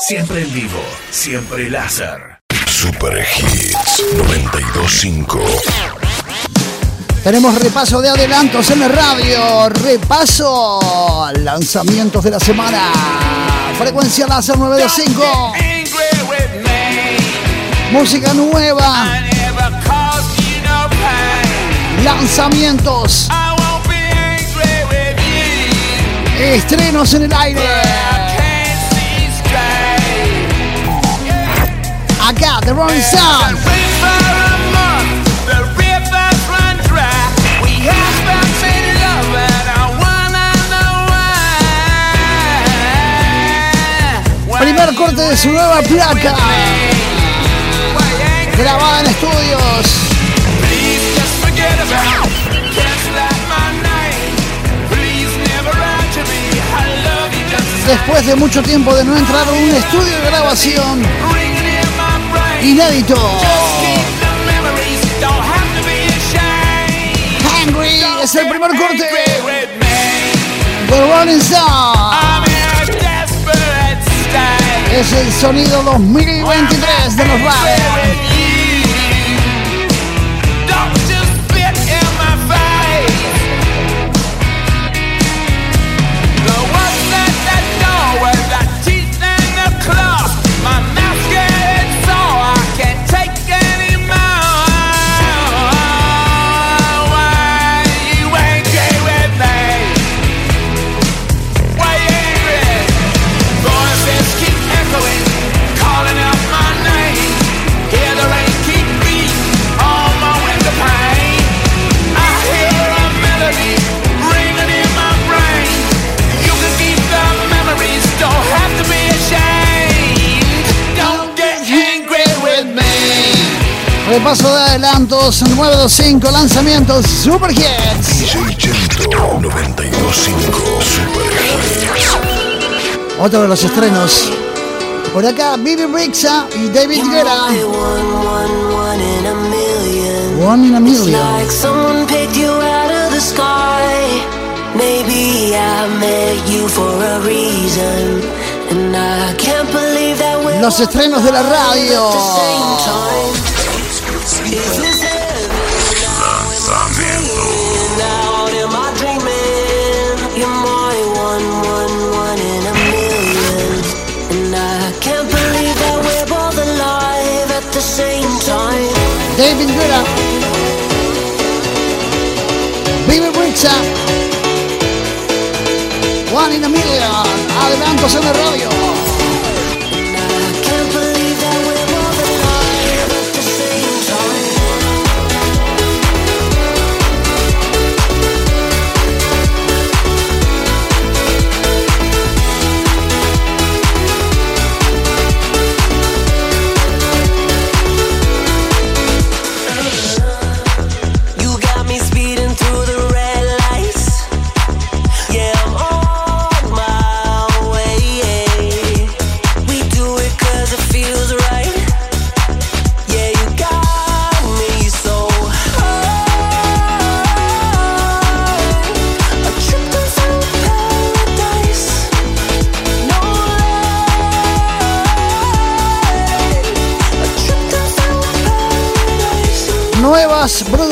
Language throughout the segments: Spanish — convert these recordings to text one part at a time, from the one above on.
Siempre en vivo, siempre láser. Super Hits 925. Tenemos repaso de adelantos en el radio. Repaso lanzamientos de la semana. Frecuencia láser 925. Música nueva. Lanzamientos. Estrenos en el aire. Acá, The Rolling Stones. Primer corte de su nueva placa. Grabada en estudios. Después de mucho tiempo de no entrar en un estudio de grabación inédito. Hungry es el primer corte de Rolling Stone. Es el sonido 2023 de los bares. Repaso de adelantos 925 lanzamientos Super Hits. DJ Chento 925 Super Hits. Otro de los estrenos. Por acá, Bibi Rixa y David Guerra. One in a million. like someone picked you out of the sky. Maybe I met you for a reason. And I can't believe that we're Los estrenos de la radio. David Guerra. Bibi Rixa. One in a million. Adelantos en la radio.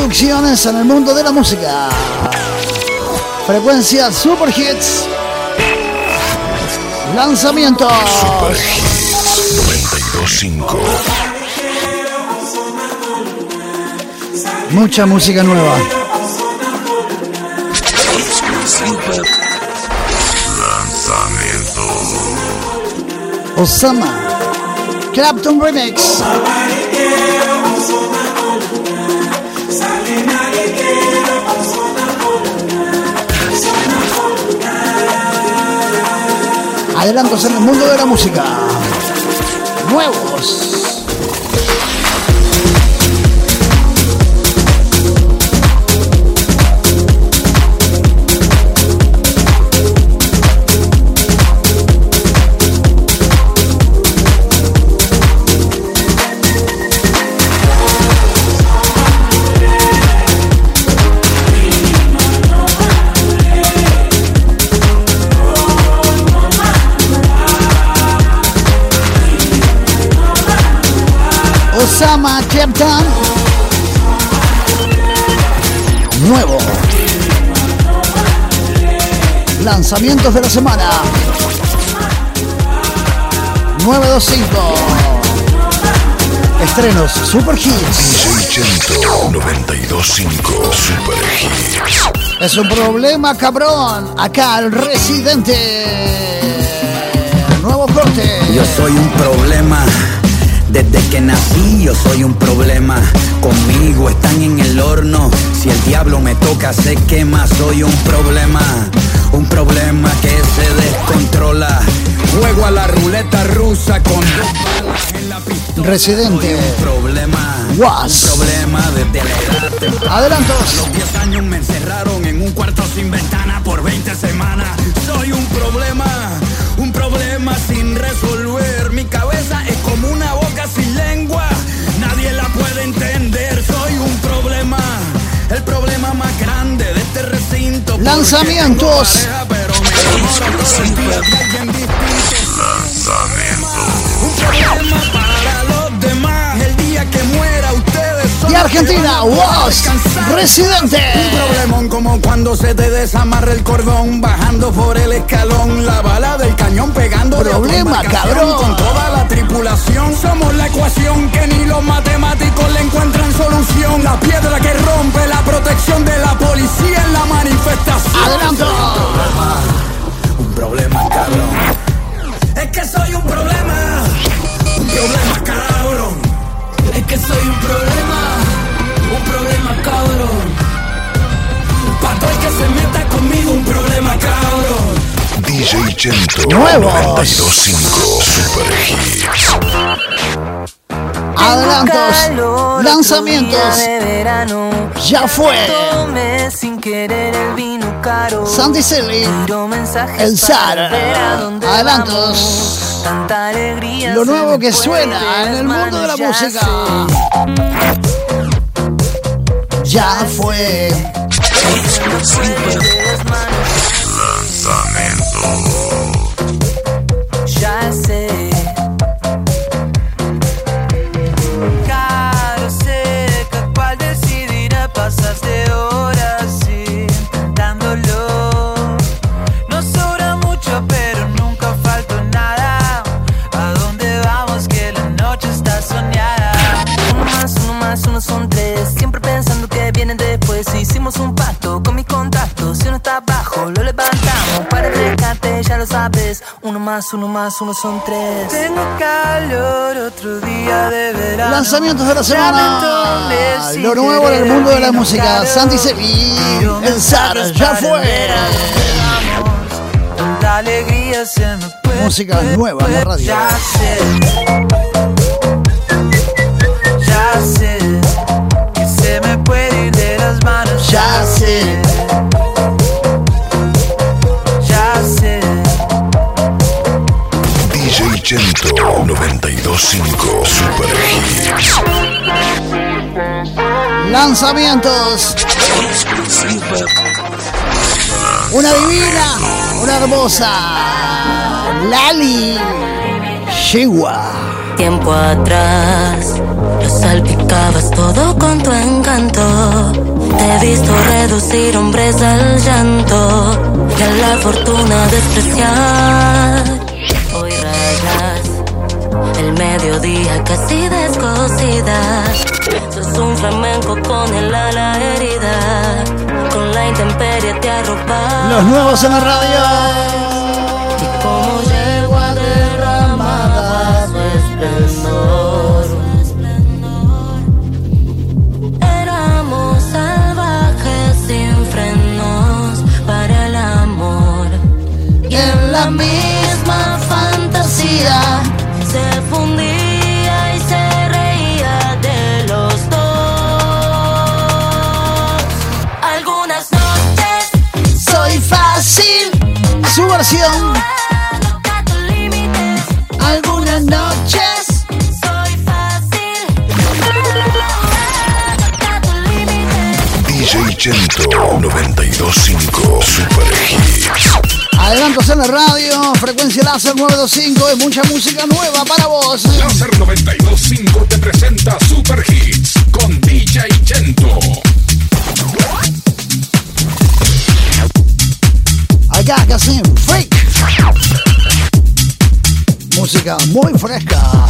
Producciones en el mundo de la música. Frecuencia Super Hits. Lanzamientos. Super Hits 925. Mucha música nueva. Lanzamiento. Osama. Clapton Remix. Adelantos en el mundo de la música. Nuevos. Lanzamientos de la semana. 925. Estrenos Super Hits. DJ Chento 925 Super Hits. Es un problema, cabrón. Acá el residente. Nuevo corte. Yo soy un problema. Desde que nací yo soy un problema. Conmigo están en el horno. Si el diablo me toca se quema. Soy un problema. Un problema que se descontrola. Juego a la ruleta rusa con dos balas en la pistola. Residente. Un problema. Was. Un problema temprana. Adelantos. A los 10 años me encerraron en un cuarto sin ventana por 20 semanas. Soy un problema, un problema sin resolver. Porque Lanzamientos. Argentina, van a poder Was. descansar. Residente. Un problemón como cuando se te desamarra el cordón Bajando por el escalón La bala del cañón pegando Problema, cabrón. Con toda la tripulación Somos la ecuación que ni los matemáticos le encuentran solución La piedra que rompe la protección de la policía en la manifestación Adelanto. Un problema, cabrón Es que soy un problema Un problema, cabrón Es que soy un problema Un problema, cabrón Pa' todo el que se meta conmigo un problema, cabrón DJ Chento Nuevos. 925 Super Hits. Adelantos. Lanzamientos. de verano. Ya fue. Tomé sin querer el vino caro. Sandy Silly. El dónde Adelantos. vamos. Tanta alegría. Lo nuevo que suena en el mundo de la música. Ya fue. Más, uno más, uno son tres. Tengo calor, otro día de verano. Lanzamientos de la semana. Lo nuevo en el mundo de la música. Silly. Tiro El Zar. Ya fue. ver a dónde vamos. Tanta alegría se me fue. Música nueva en la radio. 925 Super Hits. Lanzamientos. Una divina, una hermosa. Lali. Chihuahua. Tiempo atrás, lo salpicabas todo con tu encanto. Te he visto reducir hombres al llanto y a la fortuna despreciar. El mediodía casi descosida. Sos un flamenco con el ala herida, con la intemperie te arropas. Los nuevos en la radio. Y como yegua derramaba su esplendor. Éramos salvajes sin frenos para el amor. Y en la misma Su versión. Algunas noches. DJ Chento 925 Super Hits. Adelantos en la radio, frecuencia láser 925 y mucha música nueva para vos. Láser 925 te presenta Super Hits con DJ Chento. Acá casi freak. Música muy fresca.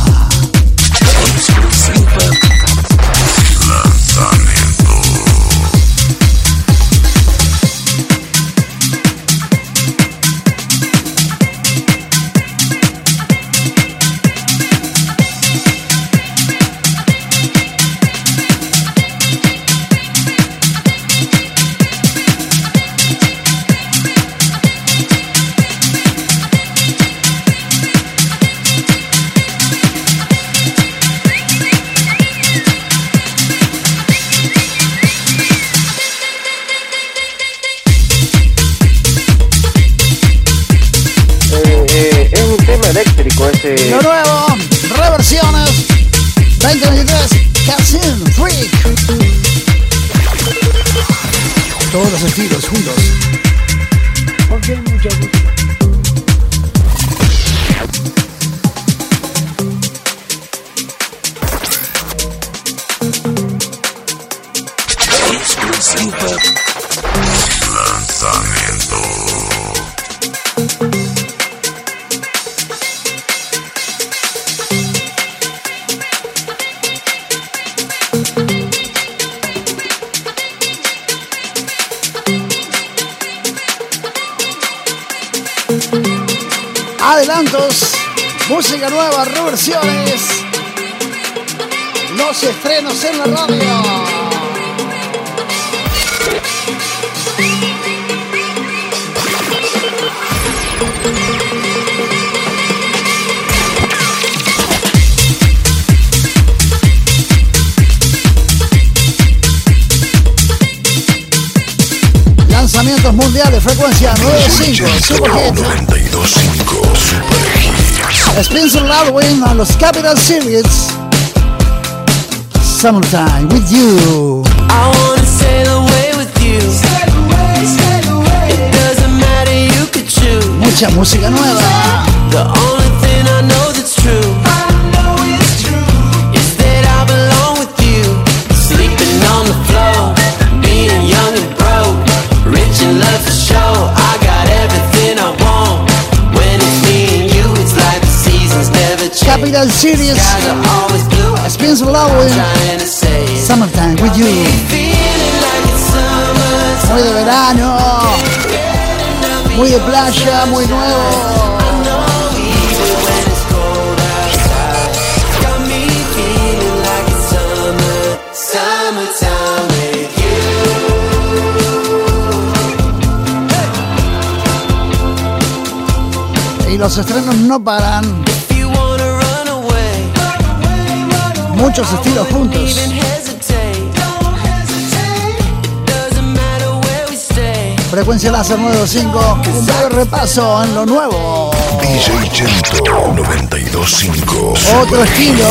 Ese. Lo nuevo, reversiones 2023, Casin Freak. Todos los estilos juntos. Música nueva, reversiones. Los estrenos en la radio. Lanzamientos mundiales, frecuencia 95, Super Hit. 925 Super Hits. Spencer Loudwin a los Capital Series. Summertime with you. I wanna sail away with you. It doesn't matter, you could choose. Mucha música nueva. Loudwin. Trying to say it. Summertime with you. It's. Muy de verano. Muy de playa, muy nuevo. Los estrenos no paran. Muchos estilos juntos. Frecuencia láser 95. Un breve repaso en lo nuevo. DJ Chento 925 Otro estilo,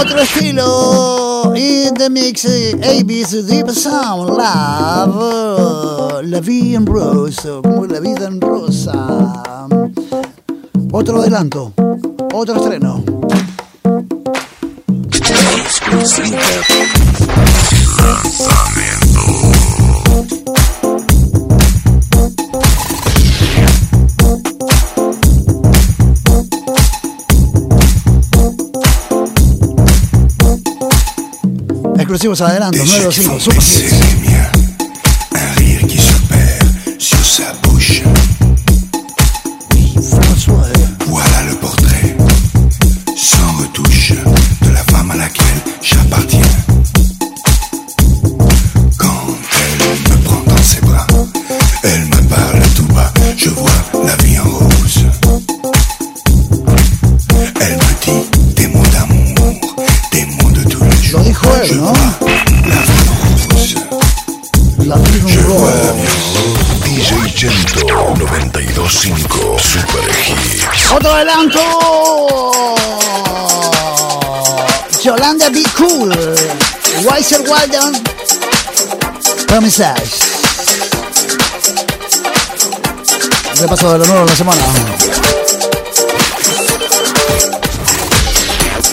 otro estilo. In the mix, ABC Deep Sound Love. La vida en rosa, como la vida en rosa. Otro adelanto, otro estreno. Exclusivos adelantos, 925, Promises. repaso de lo nuevo de la semana.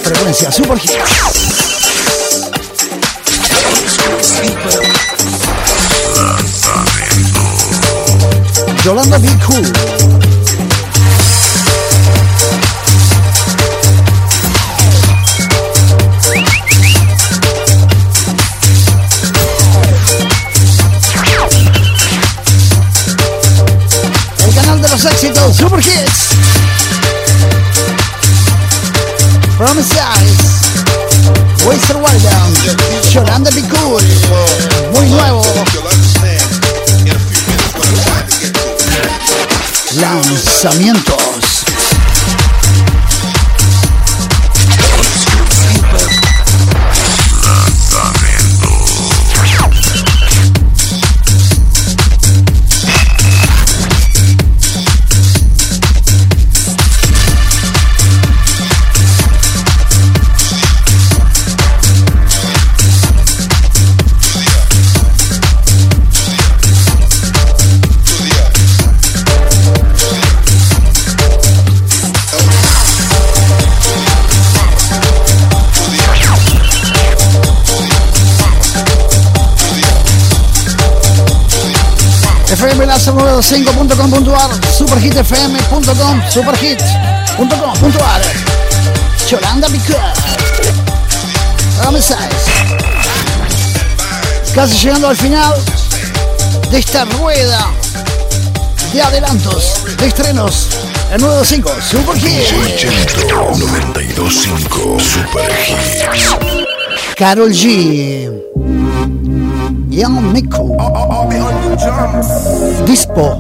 Frecuencia Super Hits. Yolanda Be Cool. Éxitos Super Hits. Promises. Waster Wild Yolanda Be Cool. Muy nuevo. Lanzamientos. fmlazo95.com.ar superhitfm.com superhit.com.ar Yolanda Picar Promises Casi llegando al final de esta rueda de adelantos, de estrenos el nuevo 5 Super Hit 925 Super. Carol G Young Miku Dispo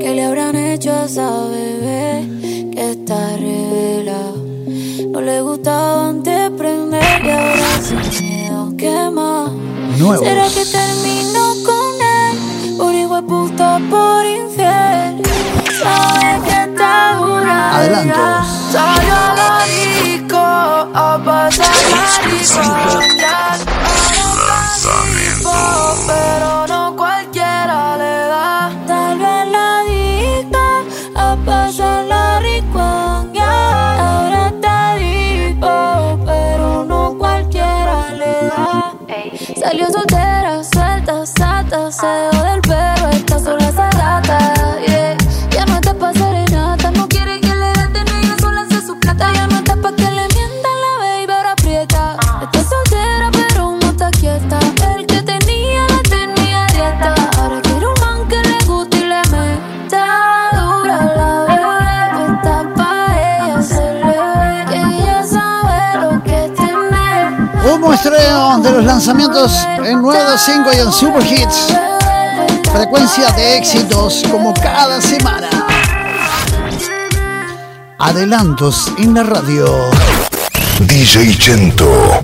¿Qué le habrán hecho a esa bebé que está revelada? No le gustaba antes prender y ahora sin miedo quema. Nuevos. ¿Será que terminó con él? Por igual puta, por infiel. Sabe que está dura. Adelantos. Salió a la disco a pasar. Ya, pero no cualquiera le da. Tal vez la disco a pasar la rico. Ahora está disco, pero no cualquiera le da. Salió soltera, lanzamientos en 925 y en Super Hits. Frecuencia de éxitos como cada semana. Adelantos en la radio. DJ Chento.